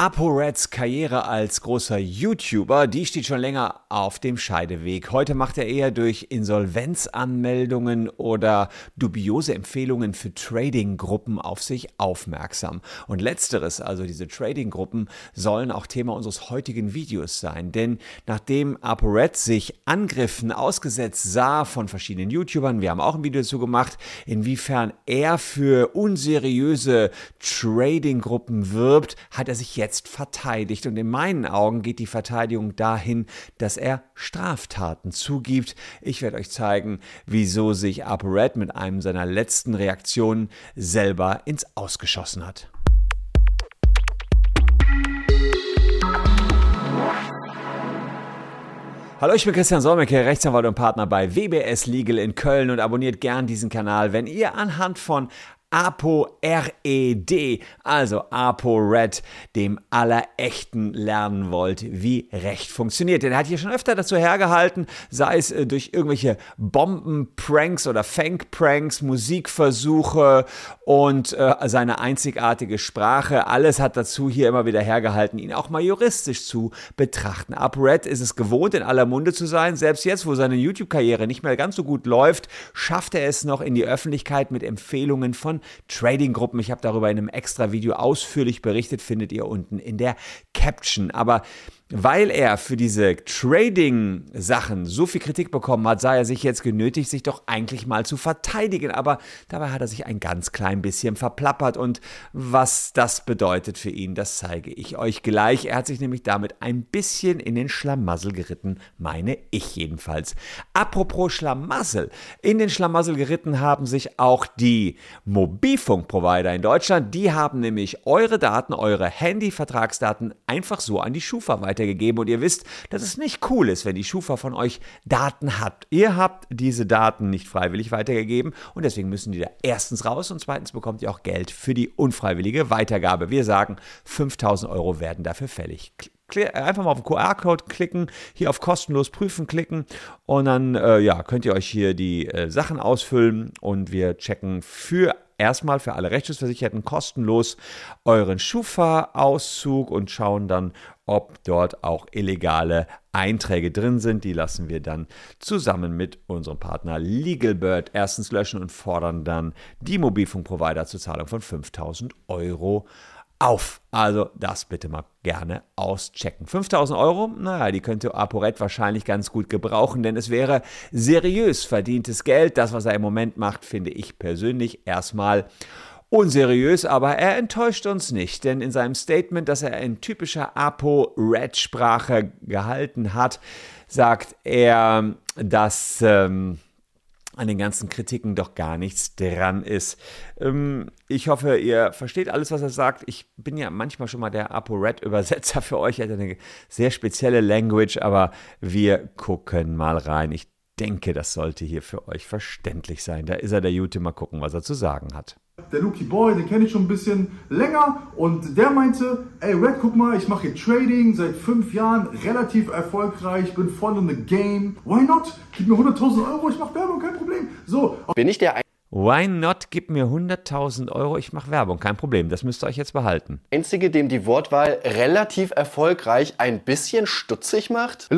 ApoReds Karriere als großer YouTuber, die steht schon länger auf dem Scheideweg. Heute macht er eher durch Insolvenzanmeldungen oder dubiose Empfehlungen für Trading-Gruppen auf sich aufmerksam. Und letzteres, also diese Trading-Gruppen, sollen auch Thema unseres heutigen Videos sein. Denn nachdem ApoRed sich Angriffen ausgesetzt sah von verschiedenen YouTubern, wir haben auch ein Video dazu gemacht, inwiefern er für unseriöse Trading-Gruppen wirbt, hat er sich jetzt jetzt verteidigt. Und in meinen Augen geht die Verteidigung dahin, dass er Straftaten zugibt. Ich werde euch zeigen, wieso sich ApoRed mit einem seiner letzten Reaktionen selber ins Ausgeschossen hat. Hallo, ich bin Christian Solmecke, Rechtsanwalt und Partner bei WBS Legal in Köln und abonniert gern diesen Kanal, wenn ihr anhand von ApoRED, also ApoRed, dem Allerechten lernen wollt, wie Recht funktioniert. Denn er hat hier schon öfter dazu hergehalten, sei es äh, durch irgendwelche Bombenpranks oder Fang-Pranks, Musikversuche und äh, seine einzigartige Sprache. Alles hat dazu hier immer wieder hergehalten, ihn auch mal juristisch zu betrachten. ApoRed ist es gewohnt, in aller Munde zu sein. Selbst jetzt, wo seine YouTube-Karriere nicht mehr ganz so gut läuft, schafft er es noch in die Öffentlichkeit mit Empfehlungen von Trading-Gruppen. Ich habe darüber in einem extra Video ausführlich berichtet, findet ihr unten in der Caption. Aber weil er für diese Trading-Sachen so viel Kritik bekommen hat, sah er sich jetzt genötigt, sich doch eigentlich mal zu verteidigen. Aber dabei hat er sich ein ganz klein bisschen verplappert. Und was das bedeutet für ihn, das zeige ich euch gleich. Er hat sich nämlich damit ein bisschen in den Schlamassel geritten, meine ich jedenfalls. Apropos Schlamassel. In den Schlamassel geritten haben sich auch die Mobilfunkprovider in Deutschland. Die haben nämlich eure Daten, eure Handyvertragsdaten einfach so an die Schufa weiter weitergegeben und ihr wisst, dass es nicht cool ist, wenn die Schufa von euch Daten hat. Ihr habt diese Daten nicht freiwillig weitergegeben und deswegen müssen die da erstens raus und zweitens bekommt ihr auch Geld für die unfreiwillige Weitergabe. Wir sagen, 5000 Euro werden dafür fällig einfach mal auf den QR-Code klicken, hier auf kostenlos prüfen klicken und dann äh, ja, könnt ihr euch hier die äh, Sachen ausfüllen und wir checken für erstmal für alle Rechtsschutzversicherten kostenlos euren Schufa-Auszug und schauen dann, ob dort auch illegale Einträge drin sind. Die lassen wir dann zusammen mit unserem Partner LegalBird erstens löschen und fordern dann die Mobilfunkprovider zur Zahlung von 5000 Euro auf. Also das bitte mal gerne auschecken. 5000 Euro, naja, die könnte ApoRed wahrscheinlich ganz gut gebrauchen, denn es wäre seriös verdientes Geld. Das, was er im Moment macht, finde ich persönlich erstmal unseriös, aber er enttäuscht uns nicht, denn in seinem Statement, das er in typischer ApoRed-Sprache gehalten hat, sagt er, dass... Ähm, an den ganzen Kritiken doch gar nichts dran ist. Ähm, ich hoffe, ihr versteht alles, was er sagt. Ich bin ja manchmal schon mal der ApoRed-Übersetzer für euch. Er hat eine sehr spezielle Language, aber wir gucken mal rein. Ich denke, das sollte hier für euch verständlich sein. Da ist er, der Jute. Mal gucken, was er zu sagen hat der Lucky Boy, den kenne ich schon ein bisschen länger und der meinte, ey Red, guck mal, ich mache hier Trading seit fünf Jahren, relativ erfolgreich, bin voll in the game. Why not? Gib mir 100.000 Euro, ich mache Werbung, kein Problem. So. Bin ich der Why not? Gib mir 100.000 Euro, ich mache Werbung, kein Problem. Das müsst ihr euch jetzt behalten. Einzige, dem die Wortwahl relativ erfolgreich ein bisschen stutzig macht.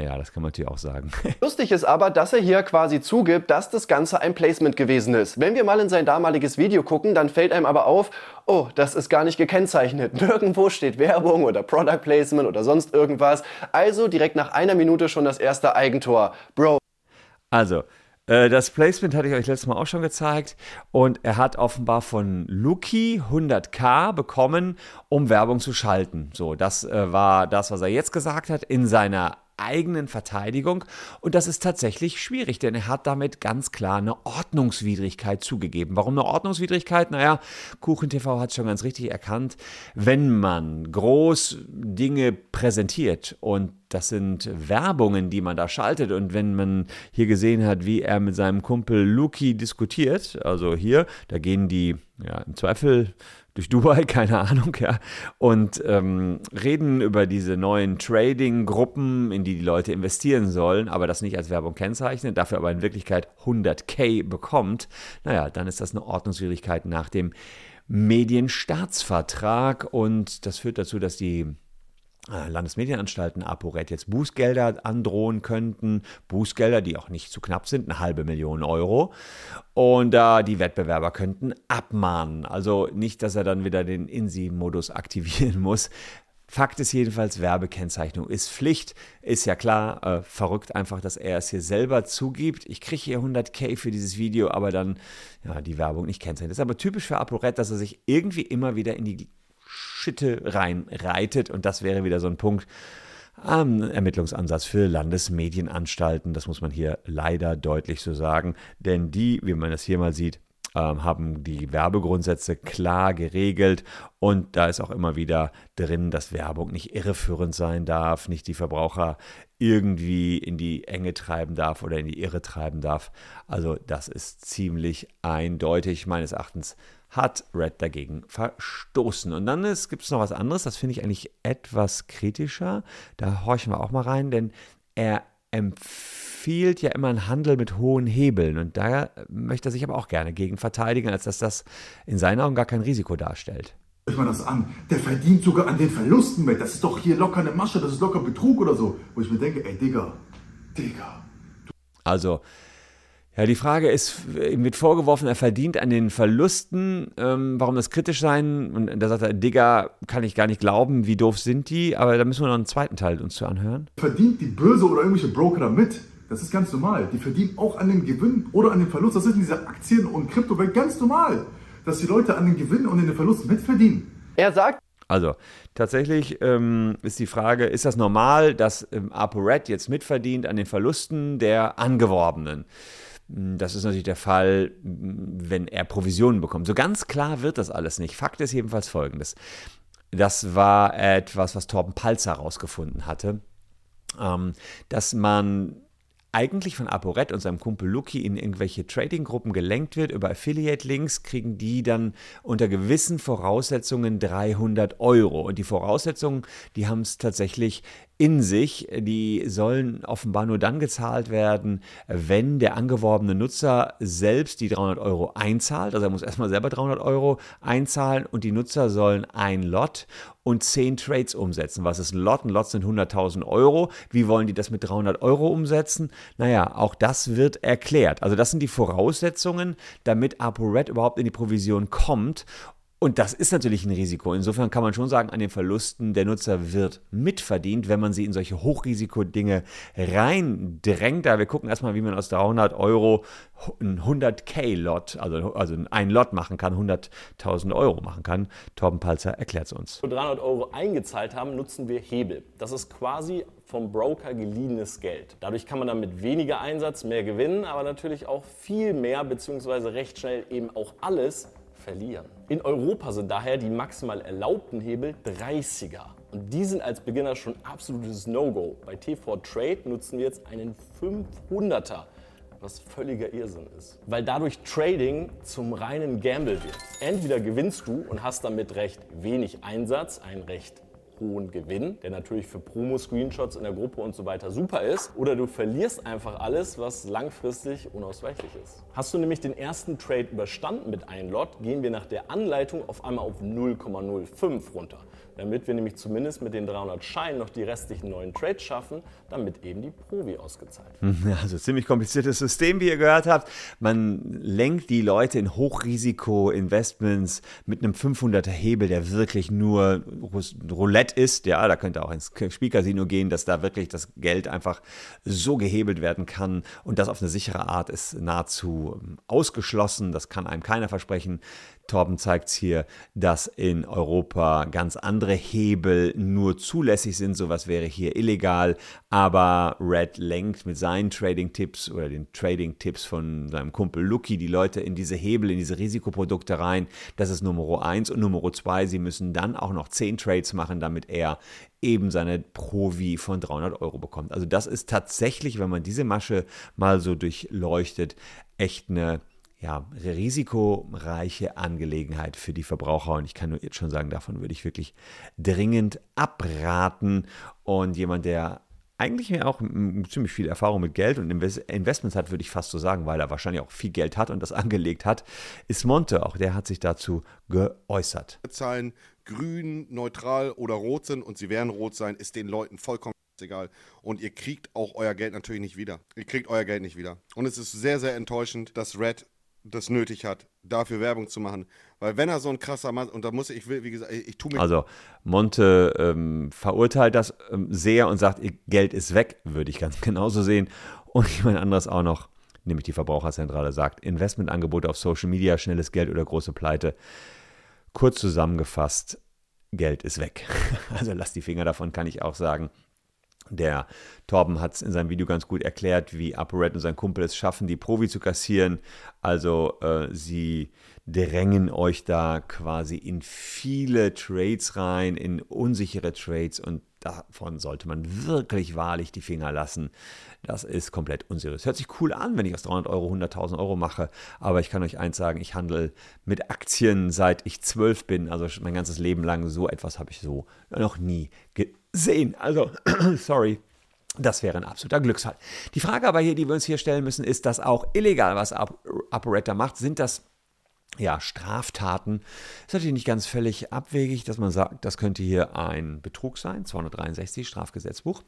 Ja, das kann man natürlich auch sagen. Lustig ist aber, dass er hier quasi zugibt, dass das Ganze ein Placement gewesen ist. Wenn wir mal in sein damaliges Video gucken, dann fällt einem aber auf, oh, das ist gar nicht gekennzeichnet. Nirgendwo steht Werbung oder Product Placement oder sonst irgendwas. Also direkt nach einer Minute schon das erste Eigentor. Bro. Also, äh, das Placement hatte ich euch letztes Mal auch schon gezeigt und er hat offenbar von Luki 100k bekommen, um Werbung zu schalten. So, das äh, war das, was er jetzt gesagt hat in seiner eigenen Verteidigung. Und das ist tatsächlich schwierig, denn er hat damit ganz klar eine Ordnungswidrigkeit zugegeben. Warum eine Ordnungswidrigkeit? Naja, KuchenTV hat es schon ganz richtig erkannt. Wenn man groß Dinge präsentiert und das sind Werbungen, die man da schaltet. Und wenn man hier gesehen hat, wie er mit seinem Kumpel Luki diskutiert, also hier, da gehen die ja, im Zweifel durch Dubai, keine Ahnung, ja, und ähm, reden über diese neuen Trading-Gruppen, in die die Leute investieren sollen, aber das nicht als Werbung kennzeichnen, dafür aber in Wirklichkeit 100k bekommt, naja, dann ist das eine Ordnungswidrigkeit nach dem Medienstaatsvertrag und das führt dazu, dass die Landesmedienanstalten ApoRed jetzt Bußgelder androhen könnten. Bußgelder, die auch nicht zu knapp sind, eine halbe Million Euro. Und äh, die Wettbewerber könnten abmahnen. Also nicht, dass er dann wieder den INSI-Modus aktivieren muss. Fakt ist jedenfalls, Werbekennzeichnung ist Pflicht. Ist ja klar, äh, verrückt einfach, dass er es hier selber zugibt. Ich kriege hier 100k für dieses Video, aber dann ja, die Werbung nicht kennzeichnet. Ist aber typisch für ApoRed, dass er sich irgendwie immer wieder in die Schitte reinreitet. Und das wäre wieder so ein Punkt am Ermittlungsansatz für Landesmedienanstalten. Das muss man hier leider deutlich so sagen. Denn die, wie man das hier mal sieht, ähm, haben die Werbegrundsätze klar geregelt und da ist auch immer wieder drin, dass Werbung nicht irreführend sein darf, nicht die Verbraucher irgendwie in die Enge treiben darf oder in die Irre treiben darf. Also das ist ziemlich eindeutig meines Erachtens hat Red dagegen verstoßen. Und dann gibt es noch was anderes, das finde ich eigentlich etwas kritischer. Da horchen wir auch mal rein, denn er empfiehlt ja immer einen Handel mit hohen Hebeln. Und da möchte er sich aber auch gerne gegen verteidigen, als dass das in seinen Augen gar kein Risiko darstellt. Ich meine das an, der verdient sogar an den Verlusten mit. Das ist doch hier locker eine Masche, das ist locker Betrug oder so. Wo ich mir denke, ey Digga, Digga. Also, ja, die Frage ist, ihm wird vorgeworfen, er verdient an den Verlusten. Ähm, warum das kritisch sein? Und da sagt er, Digga, kann ich gar nicht glauben, wie doof sind die? Aber da müssen wir noch einen zweiten Teil uns zu anhören. Verdient die Börse oder irgendwelche Broker damit? Das ist ganz normal. Die verdienen auch an den Gewinn oder an den Verlust. Das ist in dieser Aktien- und Kryptowelt ganz normal, dass die Leute an den Gewinn und an den Verlust mitverdienen. Er sagt, also tatsächlich ähm, ist die Frage, ist das normal, dass ähm, ApoRed jetzt mitverdient an den Verlusten der Angeworbenen? Das ist natürlich der Fall, wenn er Provisionen bekommt. So ganz klar wird das alles nicht. Fakt ist jedenfalls folgendes. Das war etwas, was Torben Palzer herausgefunden hatte, ähm, dass man eigentlich von ApoRed und seinem Kumpel Luki in irgendwelche Trading-Gruppen gelenkt wird. Über Affiliate-Links kriegen die dann unter gewissen Voraussetzungen 300 Euro. Und die Voraussetzungen, die haben es tatsächlich in sich. Die sollen offenbar nur dann gezahlt werden, wenn der angeworbene Nutzer selbst die 300 Euro einzahlt. Also er muss erstmal selber 300 Euro einzahlen und die Nutzer sollen ein Lot und 10 Trades umsetzen. Was ist ein Lot? Ein Lot sind 100.000 Euro. Wie wollen die das mit 300 Euro umsetzen? Naja, auch das wird erklärt. Also das sind die Voraussetzungen, damit ApoRed überhaupt in die Provision kommt. Und das ist natürlich ein Risiko. Insofern kann man schon sagen, an den Verlusten der Nutzer wird mitverdient, wenn man sie in solche Hochrisiko-Dinge reindrängt. Da wir gucken erstmal, wie man aus 300 Euro ein 100k-Lot, also, also ein Lot machen kann, 100.000 Euro machen kann. Torben Palzer erklärt es uns. Wenn wir 300 Euro eingezahlt haben, nutzen wir Hebel. Das ist quasi vom Broker geliehenes Geld. Dadurch kann man dann mit weniger Einsatz mehr gewinnen, aber natürlich auch viel mehr, beziehungsweise recht schnell eben auch alles verlieren. In Europa sind daher die maximal erlaubten Hebel 30er. Und die sind als Beginner schon absolutes No-Go. Bei T4 Trade nutzen wir jetzt einen 500er, was völliger Irrsinn ist. Weil dadurch Trading zum reinen Gamble wird. Entweder gewinnst du und hast damit recht wenig Einsatz, ein recht hohen Gewinn, der natürlich für Promo-Screenshots in der Gruppe und so weiter super ist. Oder du verlierst einfach alles, was langfristig unausweichlich ist. Hast du nämlich den ersten Trade überstanden mit einem Lot, gehen wir nach der Anleitung auf einmal auf 0,05 runter damit wir nämlich zumindest mit den 300 Scheinen noch die restlichen neuen Trades schaffen, damit eben die Provi ausgezahlt wird. Also ziemlich kompliziertes System, wie ihr gehört habt. Man lenkt die Leute in Hochrisiko-Investments mit einem 500er Hebel, der wirklich nur Roulette ist. Ja, da könnte auch ins Spielcasino gehen, dass da wirklich das Geld einfach so gehebelt werden kann und das auf eine sichere Art ist nahezu ausgeschlossen. Das kann einem keiner versprechen. Torben zeigt es hier, dass in Europa ganz andere Hebel nur zulässig sind. Sowas wäre hier illegal. Aber Red lenkt mit seinen Trading-Tipps oder den Trading-Tipps von seinem Kumpel Lucky die Leute in diese Hebel, in diese Risikoprodukte rein. Das ist Nummer 1 und Nummer 2. Sie müssen dann auch noch 10 Trades machen, damit er eben seine Provi von 300 Euro bekommt. Also das ist tatsächlich, wenn man diese Masche mal so durchleuchtet, echt eine ja, risikoreiche Angelegenheit für die Verbraucher. Und ich kann nur jetzt schon sagen, davon würde ich wirklich dringend abraten. Und jemand, der eigentlich auch ziemlich viel Erfahrung mit Geld und Investments hat, würde ich fast so sagen, weil er wahrscheinlich auch viel Geld hat und das angelegt hat, ist Monte. Auch der hat sich dazu geäußert. Zahlen grün, neutral oder rot sind und sie werden rot sein, ist den Leuten vollkommen egal. Und ihr kriegt auch euer Geld natürlich nicht wieder. Ihr kriegt euer Geld nicht wieder. Und es ist sehr, sehr enttäuschend, dass Red das nötig hat, dafür Werbung zu machen. Weil wenn er so ein krasser Mann, und da muss ich, wie gesagt, ich, ich tue mir... Also Monte ähm, verurteilt das ähm, sehr und sagt, Geld ist weg, würde ich ganz genauso sehen. Und jemand anderes auch noch, nämlich die Verbraucherzentrale, sagt, Investmentangebote auf Social Media, schnelles Geld oder große Pleite. Kurz zusammengefasst, Geld ist weg. Also lasst die Finger davon, kann ich auch sagen. Der Torben hat es in seinem Video ganz gut erklärt, wie ApoRed und sein Kumpel es schaffen, die Provi zu kassieren. Also äh, sie drängen euch da quasi in viele Trades rein, in unsichere Trades und davon sollte man wirklich wahrlich die Finger lassen. Das ist komplett unseriös. Hört sich cool an, wenn ich aus 300 Euro 100.000 Euro mache, aber ich kann euch eins sagen, ich handle mit Aktien seit ich zwölf bin, also mein ganzes Leben lang. So etwas habe ich so noch nie gesehen. Also, sorry. Das wäre ein absoluter Glücksfall. Die Frage aber hier, die wir uns hier stellen müssen, ist das auch illegal, was Operator macht? Sind das ja, Straftaten. Ist natürlich nicht ganz völlig abwegig, dass man sagt, das könnte hier ein Betrug sein, 263 Strafgesetzbuch.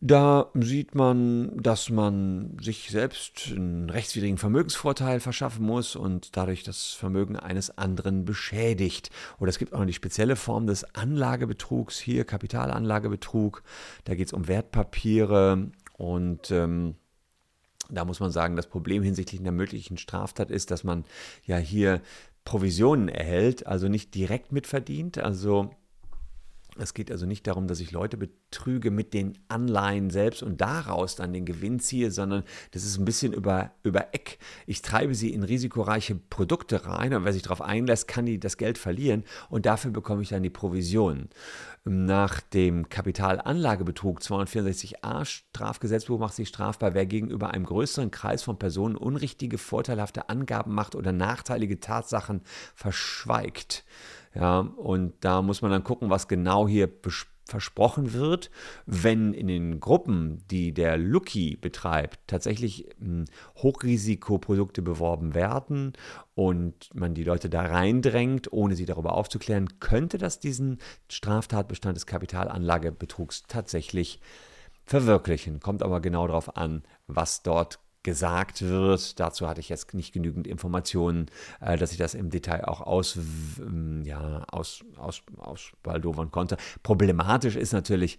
Da sieht man, dass man sich selbst einen rechtswidrigen Vermögensvorteil verschaffen muss und dadurch das Vermögen eines anderen beschädigt. Oder es gibt auch noch die spezielle Form des Anlagebetrugs, hier Kapitalanlagebetrug. Da geht es um Wertpapiere und ähm, da muss man sagen, das Problem hinsichtlich einer möglichen Straftat ist, dass man ja hier Provisionen erhält, also nicht direkt mitverdient. Also es geht also nicht darum, dass ich Leute betrüge mit den Anleihen selbst und daraus dann den Gewinn ziehe, sondern das ist ein bisschen über, über Eck. Ich treibe sie in risikoreiche Produkte rein und wer sich darauf einlässt, kann die das Geld verlieren und dafür bekomme ich dann die Provisionen. Nach dem Kapitalanlagebetrug 264a Strafgesetzbuch macht sich strafbar, wer gegenüber einem größeren Kreis von Personen unrichtige, vorteilhafte Angaben macht oder nachteilige Tatsachen verschweigt. Ja, und da muss man dann gucken, was genau hier versprochen wird, wenn in den Gruppen, die der Lucky betreibt, tatsächlich hm, Hochrisikoprodukte beworben werden und man die Leute da reindrängt, ohne sie darüber aufzuklären, könnte das diesen Straftatbestand des Kapitalanlagebetrugs tatsächlich verwirklichen. Kommt aber genau darauf an, was dort gesagt wird. Dazu hatte ich jetzt nicht genügend Informationen, äh, dass ich das im Detail auch aus, ja, aus, aus, ausbaldowern konnte. Problematisch ist natürlich,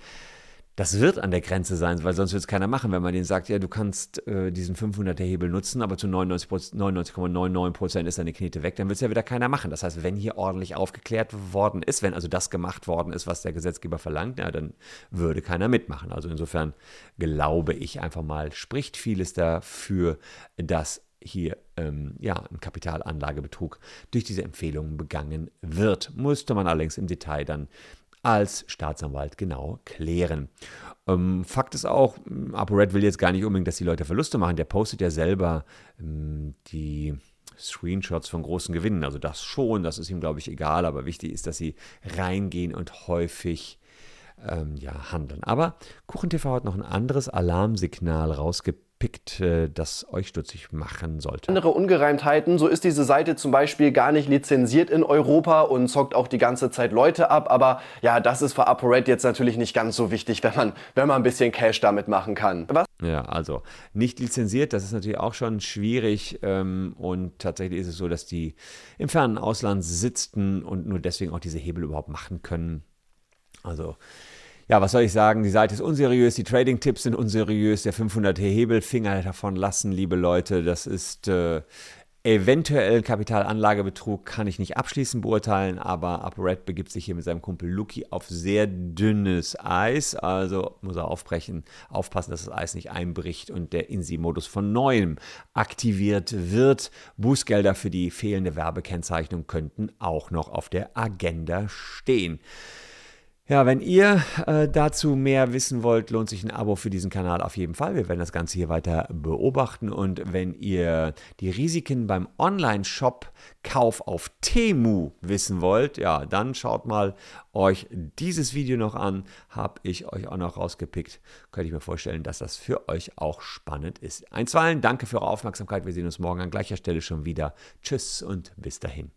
das wird an der Grenze sein, weil sonst wird es keiner machen, wenn man denen sagt, ja, du kannst äh, diesen 500er Hebel nutzen, aber zu 99,99 99, ist deine Knete weg, dann wird es ja wieder keiner machen. Das heißt, wenn hier ordentlich aufgeklärt worden ist, wenn also das gemacht worden ist, was der Gesetzgeber verlangt, ja, dann würde keiner mitmachen. Also insofern glaube ich einfach mal, spricht vieles dafür, dass hier ähm, ja, ein Kapitalanlagebetrug durch diese Empfehlungen begangen wird. Musste man allerdings im Detail dann als Staatsanwalt genau klären. Ähm, Fakt ist auch, ApoRed will jetzt gar nicht unbedingt, dass die Leute Verluste machen. Der postet ja selber ähm, die Screenshots von großen Gewinnen. Also das schon, das ist ihm, glaube ich, egal. Aber wichtig ist, dass sie reingehen und häufig ähm, ja, handeln. Aber KuchenTV hat noch ein anderes Alarmsignal rausgepickt pickt, äh, das euch stutzig machen sollte. Andere Ungereimtheiten, so ist diese Seite zum Beispiel gar nicht lizenziert in Europa und zockt auch die ganze Zeit Leute ab, aber ja, das ist für ApoRed jetzt natürlich nicht ganz so wichtig, wenn man, wenn man ein bisschen Cash damit machen kann. Was? Ja, also nicht lizenziert, das ist natürlich auch schon schwierig ähm, und tatsächlich ist es so, dass die im fernen Ausland sitzen und nur deswegen auch diese Hebel überhaupt machen können. Also ja, was soll ich sagen? Die Seite ist unseriös, die Trading-Tipps sind unseriös, der 500 Hebel, Finger davon lassen, liebe Leute. Das ist äh, eventuell Kapitalanlagebetrug, kann ich nicht abschließend beurteilen, aber UpRed begibt sich hier mit seinem Kumpel Luki auf sehr dünnes Eis. Also muss er aufbrechen, aufpassen, dass das Eis nicht einbricht und der INSI-Modus von neuem aktiviert wird. Bußgelder für die fehlende Werbekennzeichnung könnten auch noch auf der Agenda stehen. Ja, wenn ihr äh, dazu mehr wissen wollt, lohnt sich ein Abo für diesen Kanal auf jeden Fall. Wir werden das Ganze hier weiter beobachten. Und wenn ihr die Risiken beim Online-Shop-Kauf auf Temu wissen wollt, ja, dann schaut mal euch dieses Video noch an. Habe ich euch auch noch rausgepickt. Könnte ich mir vorstellen, dass das für euch auch spannend ist. Einstweilen, danke für eure Aufmerksamkeit. Wir sehen uns morgen an gleicher Stelle schon wieder. Tschüss und bis dahin.